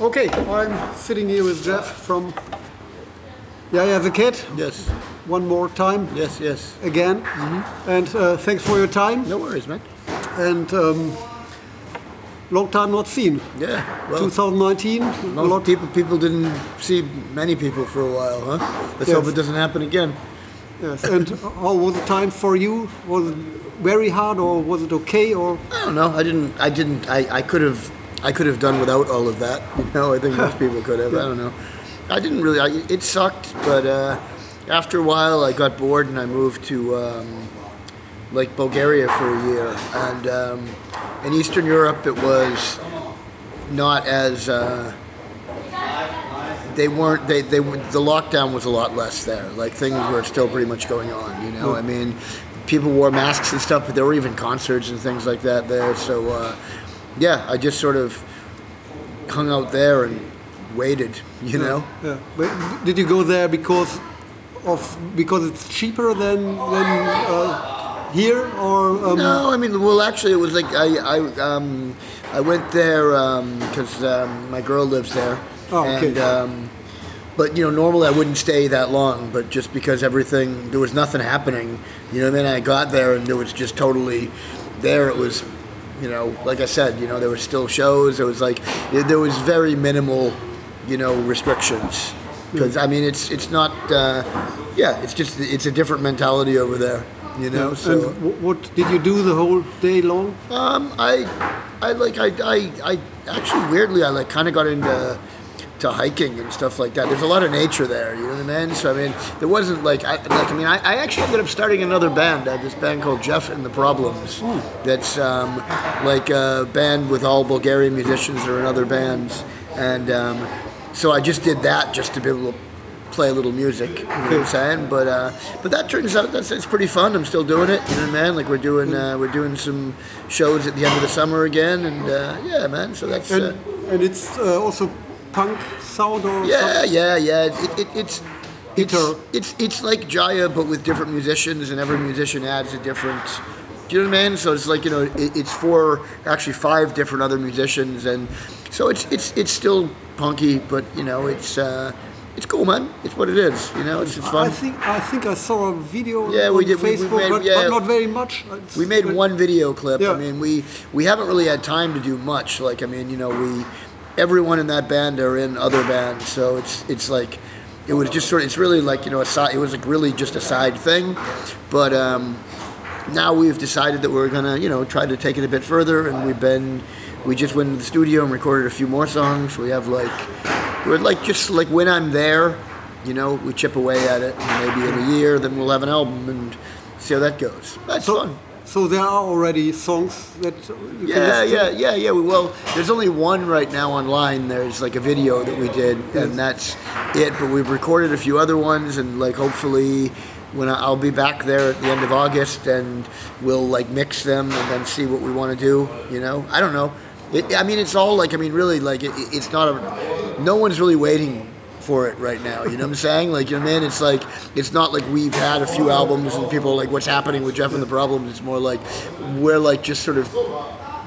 Okay, I'm sitting here with Geoff from Jaya the Cat. Yes, One more time yes, yes. again. And uh, thanks for your time. No worries, man. And um, long time not seen. Yeah, well, 2019. a lot- people people didn't see many people for a while, huh? Let's Yes. hope it doesn't happen again. Yes. And how was the time for you? Was it very hard or was it okay? Or I don't know. I didn't. I didn't. I, I could have. I could have done without all of that. You know. I think most people could have. I don't know. I didn't really. I, it sucked, but uh, after a while, I got bored and I moved to um, like Bulgaria for a year. And um, in Eastern Europe, it was not as. Uh, they weren't. They they the lockdown was a lot less there. Like things were still pretty much going on. You know. I mean, people wore masks and stuff, but there were even concerts and things like that there. So, uh, yeah, I just sort of hung out there and waited. You know. yeah. But did you go there because of because it's cheaper than than uh, here or um, No, I mean, well, actually, it was like I I um, I went there because um, my girl lives there, Oh, okay. and um, but you know, normally I wouldn't stay that long, but just because everything there was nothing happening, you know, then I got there and it was just totally there. It was, you know, like I said, you know, there were still shows. There was like there was very minimal, you know, restrictions. Because I mean, it's it's not, uh, yeah, it's just it's a different mentality over there, you know. So. and what did you do the whole day long? Um, I, I like I, I, I actually weirdly I like kind of got into to hiking and stuff like that. There's a lot of nature there, you know what I mean? So I mean, there wasn't like I like I mean I, I actually ended up starting another band. I had this band called Geoff and the Problems. That's um, like a band with all Bulgarian musicians are in other bands, and um, so I just did that just to be able to play a little music. You know what I'm saying? But uh, but that turns out that's it's pretty fun. I'm still doing it. You know what I mean? Like we're doing uh, we're doing some shows at the end of the summer again, and uh, yeah, man. So that's And uh, and it's uh, also punk sound or yeah, something? yeah, yeah. It, it, it's. It's, it's it's like Jaya, but with different musicians, and every musician adds a different. Do you know what I mean? So it's like you know, it, it's four, actually five different other musicians, and so it's it's it's still punky, but you know, it's uh, it's cool, man. It's what it is. You know, it's, it's fun. I think I think I saw a video Yeah, on we did- we- we Facebook, made- but, yeah. but not very much. It's- We made one video clip. Yeah. I mean, we we haven't really had time to do much. Like, I mean, you know, we everyone in that band are in other bands, so it's it's like it was just sort of it's really like you know a side. It was like really just a side thing, but um, now we've decided that we're gonna you know try to take it a bit further, and we've been we just went to the studio and recorded a few more songs. We have like we're like just like when I'm there, you know, we chip away at it, and maybe in a year, then we'll have an album and see how that goes. That's So, fun. So there are already songs that you Yeah, yeah, yeah, yeah. Well, there's only one right now online. There's like a video that we did, and that's it. But we've recorded a few other ones, and like hopefully, when I- I'll be back there at the end of August, and we'll like mix them and then see what we want to do. You know, I don't know. It, I mean, it's all like I mean, really, like it, it's not a. No one's really waiting for it right now. You know what I'm saying? Like, you know what I mean? It's like it's not like we've had a few albums and people are like, "What's happening with Geoff and the Problems?" It's more like we're like just sort of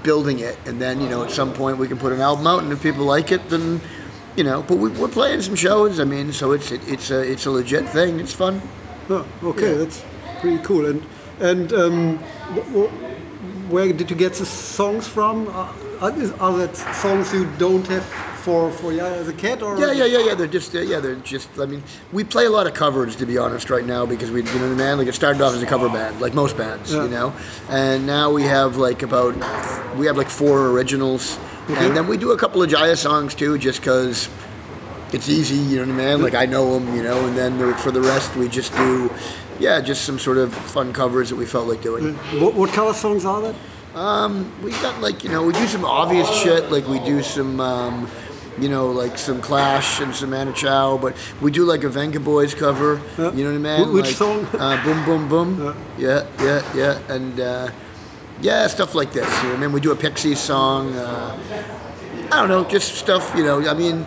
building it, and then you know at some point we can put an album out, and if people like it, then you know. But we, we're playing some shows. I mean, so it's it, it's a it's a legit thing. It's fun. Oh, okay, Yeah. that's pretty cool. And and um, wh- wh- where did you get the songs from? Are, are is- are that songs you don't have for for yeah as a cat or Yeah, yeah, yeah, yeah. They're just, uh, yeah, they're just. I mean, we play a lot of covers, to be honest, right now because we, you know, I. Like it started off as a cover band, like most bands, Yeah. you know, and now we have like about, we have like four originals, and then we do a couple of Jaya songs too, just because it's easy, you know what I mean. Like I know them, you know, and then for the rest we just do, yeah, just some sort of fun covers that we felt like doing. What, what cover songs are that? We got like you know we do some obvious shit like we do some um, you know like some Clash and some Anna Chow, but we do like a Vengaboys cover. Yeah. You know what I mean? Which Like, song? Uh, boom boom boom. Yeah yeah yeah and uh, yeah stuff like this. You know what I mean? We do a Pixies song. Uh, I don't know, just stuff. You know, I mean.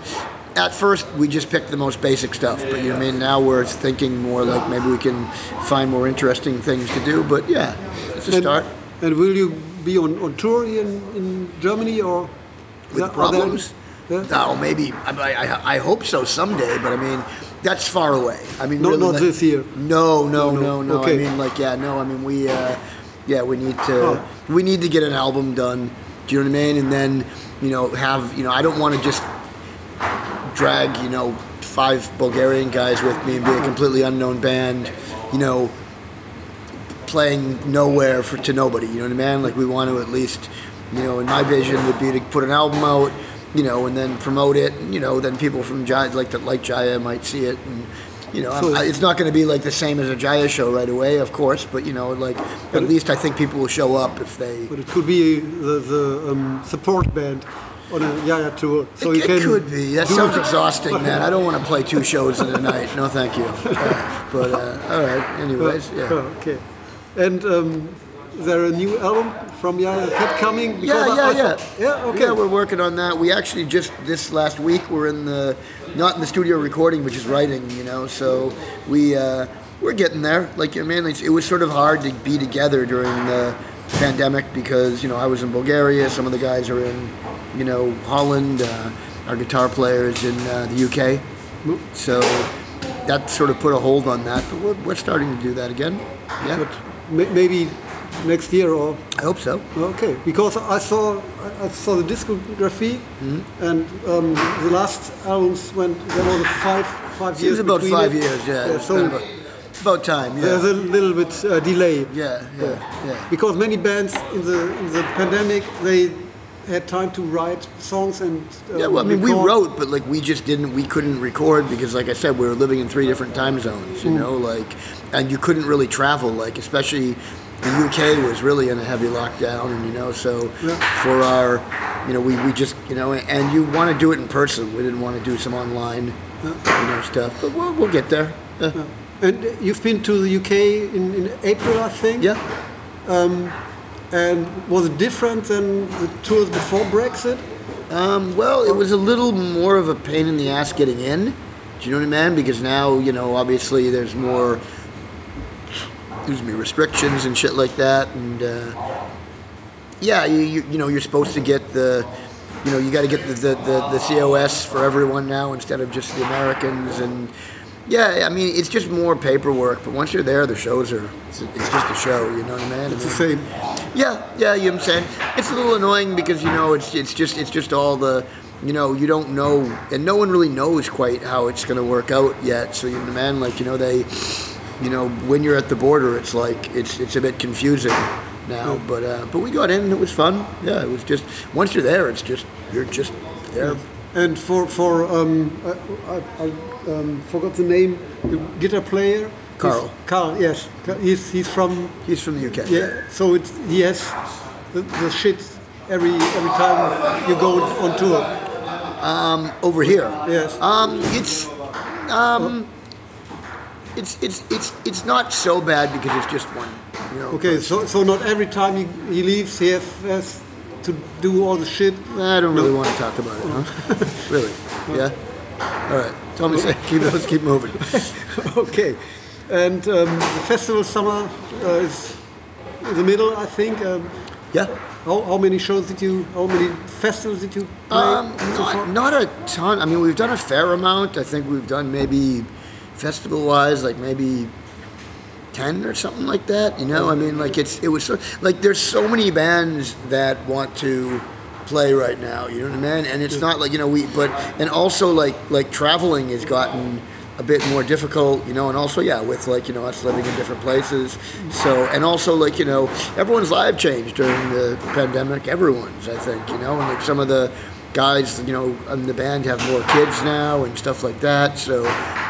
At first, we just picked the most basic stuff, but you know what I mean. Now we're thinking more like maybe we can find more interesting things to do. But yeah, it's a And, start. and will you be on, on tour in, in Germany or With are there- problems? Yeah? No, maybe. I, I, I hope so someday, but I mean, that's far away. I mean, No, really, not like- this year. No, no, No, no, no. no. Okay. I mean, like, yeah, no. I mean, we, uh, yeah, we need to, Oh. we need to get an album done. Do you know what I mean? And then, you know, have, you know, I don't want to just drag, you know, five Bulgarian guys with me and be a completely unknown band, you know, playing nowhere for to nobody. You know what I mean? Like we want to at least, you know, in my vision would be to put an album out, you know, and then promote it. And, you know, then people from Jaya, like that like Jaya might see it, and you know, I, it's not going to be like the same as a Jaya show right away, of course, but you know, like at least I think people will show up if they. But it could be the, the um, support band on a Jaya tour. So it, you can it could be. That sounds exhausting, man. I don't want to play two shows in a night. No, thank you. Uh, but uh, all right. Anyways, yeah. Oh, okay. And um, is there a new album from Jaya kept coming? Yeah, Because I- yeah, I yeah. thought- yeah, okay. Yeah, we're working on that. We actually just this last week we're in the not in the studio recording, which is writing. You know, so we uh, we're getting there. Like I mean, it was sort of hard to be together during the pandemic because you know I was in Bulgaria. Some of the guys are in you know Holland. Uh, our guitar player is in uh, the UK. So that sort of put a hold on that. But we're, we're starting to do that again. Yeah, But maybe next year or I hope so. okay because I saw I- saw the discography Mm-hmm. and um, the last albums when there was five five It years was about five it. years. Yeah, it's so about, about time. Yeah. there's a little bit uh, delay Yeah, yeah, yeah. because many bands in the in the pandemic they had time to write songs and uh, Yeah, well, I mean, we wrote, but like we just didn't, we couldn't record because, like I said, we were living in three different time zones, you know, like, and you couldn't really travel, like, especially the UK was really in a heavy lockdown, and you know, so Yeah. for our, you know, we, we just, you know, and you want to do it in person. We didn't want to do some online, you know, stuff, but we'll, we'll get there. Yeah. And you've been to the UK in, in April, I think. yeah. And was it different than the tours before Brexit? Um, well, it was a little more of a pain in the ass getting in. Do you know what I mean? Because now, you know, obviously there's more, excuse me, restrictions and shit like that. And uh, yeah, you, you you know you're supposed to get the, you know, you got to get the, the the the COS for everyone now instead of just the Americans. And yeah, I mean it's just more paperwork. But once you're there, the shows are it's, it's just a show. You know what I mean? It's the same. Yeah, yeah, you know what I'm saying? It's a little annoying because you know it's it's just it's just all the you know, you don't know and no one really knows quite how it's gonna work out yet. So you know man, like, you know, they you know, when you're at the border it's like it's it's a bit confusing now. But uh, but we got in and it was fun. Yeah, it was just once you're there it's just you're just there. And for for um, I, I, I um, forgot the name, the guitar player. He's- Carl. Carl, yes. He's he's from He's from the UK. yeah. So it's he has the, the shit every every time you go on tour. Um, over here. Yes. Um, it's um, it's it's it's it's not so bad because it's just one. You know, Okay, so so not every time he, he leaves, he has, to do all the shit. I don't really want to talk about it, huh? really? Yeah. All right. Tell me, say, keep let's keep moving. okay, and um, the festival summer uh, is in the middle, I think. Um, Yeah. how, how many shows did you? How many festivals did you play Um, so not a ton. I mean, we've done a fair amount. I think we've done maybe festival-wise, like maybe ten or something like that. You know, I mean, like it's it was so, like there's so many bands that want to play right now. You know what I mean? And it's not like you know we, but and also like like traveling has gotten a bit more difficult. You know, and also yeah, with like you know us living in different places. So and also like you know everyone's life changed during the pandemic. Everyone's, I think, you know, and like some of the guys, you know, in the band have more kids now and stuff like that. So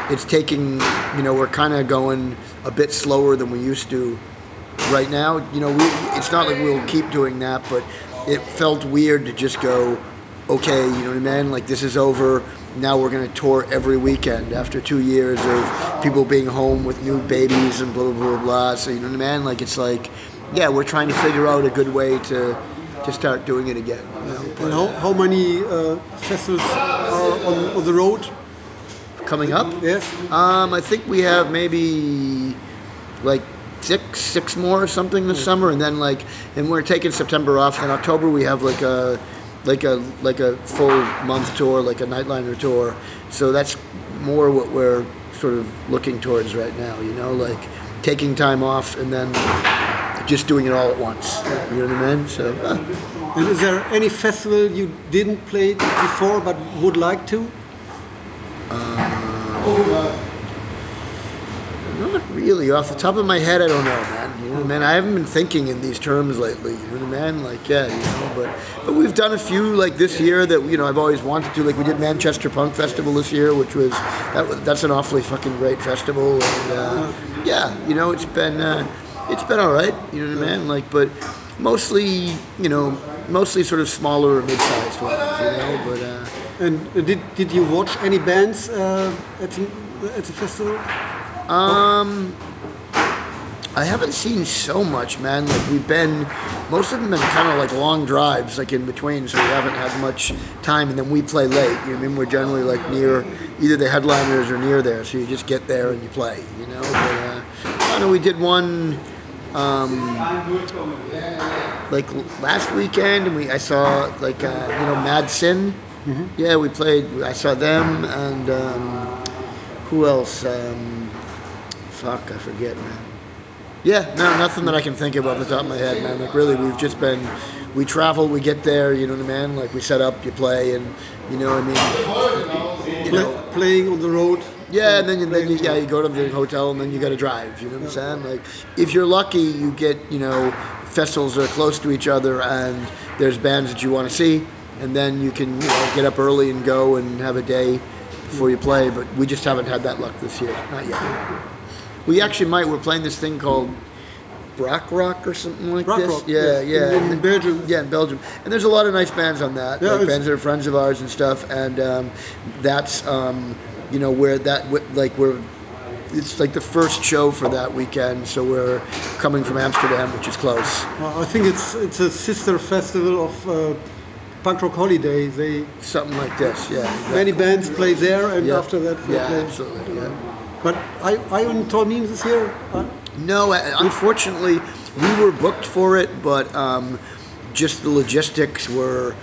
it's taking, you know, we're kind of going a bit slower than we used to right now. You know, we, it's not like we'll keep doing that, but it felt weird to just go, okay, you know what I mean? Like this is over. Now we're going to tour every weekend after two years of people being home with new babies and blah, blah, blah, blah. So, you know what I mean? Like it's like, yeah, we're trying to figure out a good way to, to start doing it again. You know? And how, how many uh, festivals are on, on the road? Coming up? Yes. Um, I think we have maybe like six, six more or something this summer, and then like, and we're taking September off. In October, we have like a like a like a full month tour, like a nightliner tour. So that's more what we're sort of looking towards right now. You know, like taking time off and then just doing it all at once. You know what I mean? So. uh, And is there any festival you didn't play before but would like to? Not really. Off the top of my head, I don't know, man. You know, man, I haven't been thinking in these terms lately. You know what I mean? Like, yeah, you know. But but we've done a few like this year that you know I've always wanted to. Like we did Manchester Punk Festival this year, which was that that's an awfully fucking great festival. And uh, yeah, you know, it's been uh, it's been all right. You know what I mean? Like, but mostly, you know, mostly sort of smaller or mid-sized ones. You know, but. Uh, And did did you watch any bands uh, at the at the festival? Um, I haven't seen so much, man. Like we've been, most of them have been kind of like long drives, like in between, so we haven't had much time. And then we play late. You know, I mean, we're generally like near either the headliners or near there, so you just get there and you play. You know, but uh, I know we did one. Um, like last weekend, and we I saw like uh, you know Mad Sin. Yeah, we played. I saw them and um, who else? Um, fuck, I forget, man. Yeah, no, nothing that I can think of off the top of my head, man. Like really, we've just been, we travel, we get there, you know what I mean? Like we set up, you play, and you know what I mean. You know, playing on the road? Yeah, and then you, then you, yeah, you go to the hotel and then you got to drive. You know what I'm saying? Like, if you're lucky, you get you know festivals that are close to each other, and there's bands that you want to see, and then you can you know, get up early and go and have a day before you play. But we just haven't had that luck this year, not yet. We actually might. We're playing this thing called Brakrock or something like Rock this. Rock, yeah, yeah. in- in Belgium. Yeah, in Belgium. And there's a lot of nice bands on that. Yeah, like bands that are friends of ours and stuff. And um, that's um, you know where that like we're it's like the first show for that weekend. So we're coming from Amsterdam, which is close. Uh, I think it's it's a sister festival of uh, Punk Rock Holiday. They Something like this. Yeah. exactly. many bands play there, and Yeah. after that Yeah, play. absolutely. Yeah. But I I on Tormines this year. Uh, No, unfortunately, we were booked for it, but um, just the logistics were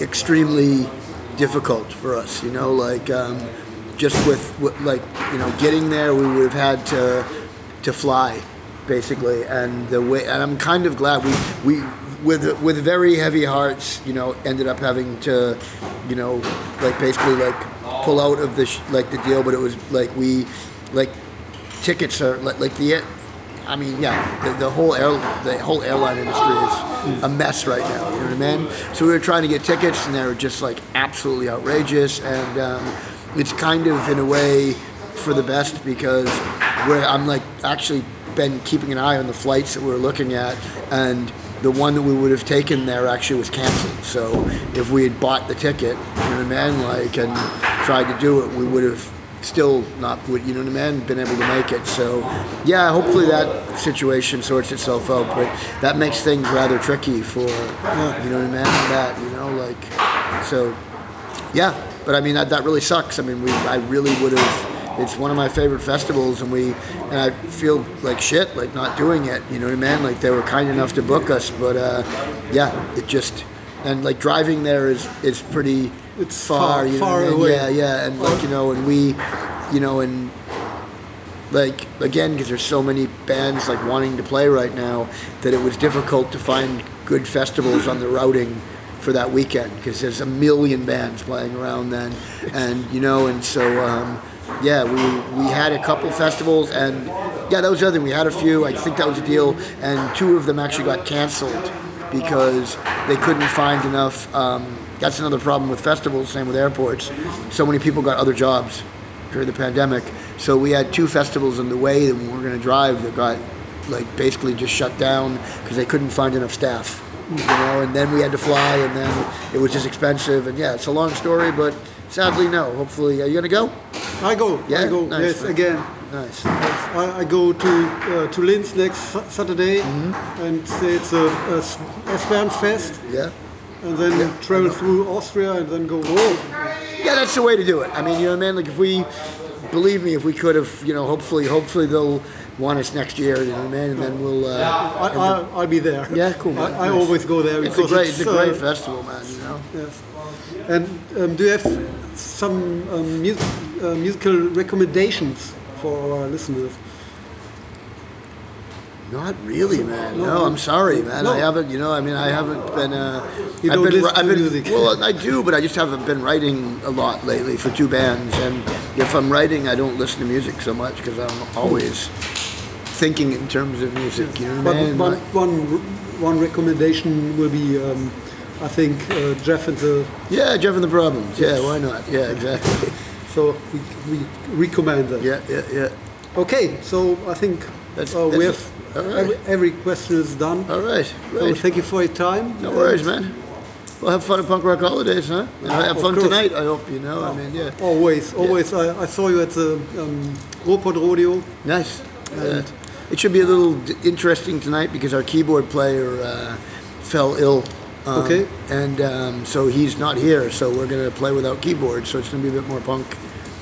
extremely difficult for us. You know, like um, just with, like you know getting there, we would have had to to fly, basically, and the way. And I'm kind of glad we we with with very heavy hearts, you know, ended up having to, you know, like basically like pull out of the sh- like the deal. But it was like we like tickets are like, like the I mean, yeah, the, the whole air, the whole airline industry is a mess right now. You know what I mean? So we were trying to get tickets, and they were just like absolutely outrageous. And um, it's kind of in a way for the best because where I'm like actually been keeping an eye on the flights that we were looking at, and the one that we would have taken there actually was canceled. So if we had bought the ticket, you know what I mean, like, and tried to do it, we would have still not would you know what I mean? Been able to make it. So yeah hopefully that situation sorts itself out but that makes things rather tricky for you know what I mean? That you know like so yeah. But I mean that, that really sucks. I mean we I really would have it's one of my favorite festivals and we and I feel like shit like not doing it you know what I mean? Like they were kind enough to book us but uh yeah it just and like driving there is is pretty It's far, far- you know far what I mean? away. yeah yeah and like you know and we you know and like again because there's so many bands like wanting to play right now that it was difficult to find good festivals on the routing for that weekend because there's a million bands playing around then and you know and so um, yeah we we had a couple festivals and yeah that was the other thing we had a few i think that was a deal and two of them actually got canceled because they couldn't find enough um, that's another problem with festivals same with airports so many people got other jobs during the pandemic. So we had two festivals in the way that we were going to drive that got like basically just shut down because they couldn't find enough staff. You know, and then we had to fly, and then it was just expensive. And yeah, it's a long story, but sadly, no. Hopefully, are you gonna go? I go. Yeah? I go. Nice, yes, again. Nice. I, I go to uh, to Linz next Saturday, Mm-hmm. and it's a, a S- S-Bahn fest, Yeah. And then travel through Austria, and then go home. Yeah, that's the way to do it. I mean, you know what I mean? Like if we believe me, if we could have, you know, hopefully, hopefully they'll want us next year, you know what I mean? And then we'll. Uh, I, I, I'll be there. Yeah, cool, man. I, I Nice. always go there it's a because great, it's a great uh, festival, man. You know. Yes. And um, do you have some um, mu- uh, musical recommendations for our listeners? Not really, man. No, No. I'm sorry, man. No. I haven't. You know, I mean, I haven't been. Uh, You I've don't been. I've been. music. Well, I do, but I just haven't been writing a lot lately for two bands. And if I'm writing, I don't listen to music so much because I'm always thinking in terms of music. You know But one, one, one recommendation will be, um, I think, uh, Geoff and the. yeah, Geoff and the Problems. Yeah, why not? Yeah, exactly. So we, we recommend that. Yeah, yeah, yeah. Okay, so I think That's- uh, we have. All right. every, every question is done. All right, So thank you for your time. No worries, man. Well, have fun at Punk Rock Holidays, huh? And have fun course. tonight. I hope you know. I mean, yeah. Always, always. I, I saw you at the um, Ruhrpott Rodeo. Nice. Yeah. And- It should be a little d- interesting tonight because our keyboard player uh, fell ill. Um, Okay. And um, so he's not here, so we're going to play without keyboard, so it's going to be a bit more punk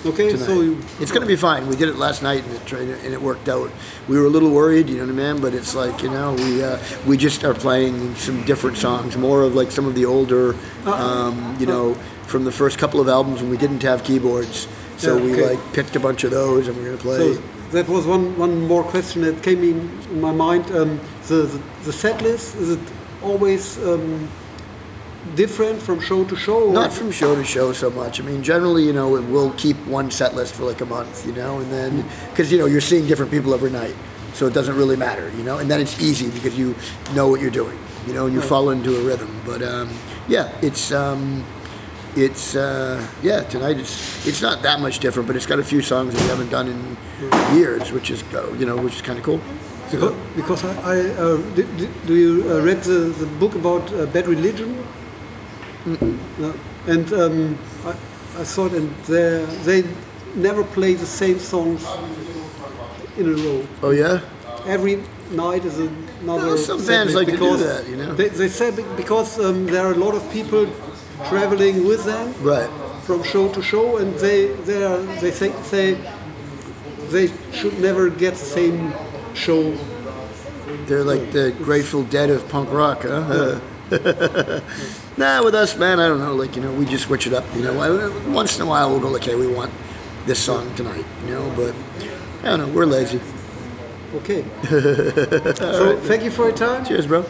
Okay, tonight. so you, it's going to be fine. We did it last night and it, tried, and it worked out. We were a little worried, you know what I mean? But it's like, you know, we uh, we just are playing some different songs, more of like some of the older, um, you know, from the first couple of albums when we didn't have keyboards. So Yeah, we okay. like picked a bunch of those and we're going to play. So that was one, one more question that came in, in my mind. Um, the, the, the set list, is it always um, different from show to show? Not from show to show so much. I mean, generally, you know, we'll keep one set list for like a month, you know, and then because you know you're seeing different people every night, so it doesn't really matter, you know, and then it's easy because you know what you're doing, you know, and you fall into a rhythm. But um, yeah, it's um, it's uh, yeah, tonight it's it's not that much different, but it's got a few songs that we haven't done in years, which is you know, which is kind of cool. Because, because I, I uh, did, did, do you uh, read the, the book about uh, bad religion? No. And um, I, I thought, and they they never play the same songs in a row. Oh yeah, every night is another. Well, some bands like to do that, you know? They, they said because um, there are a lot of people traveling with them right. from show to show, and they they are they think they they should never get the same show. They're like the Grateful Dead of punk rock, huh? nah, with us, man, I don't know. Like, you know, we just switch it up. You know, I- once in a while we'll go, like, hey, we want this song tonight, you know, but I don't know. We're lazy. Okay. so thank you for your time. Cheers, bro.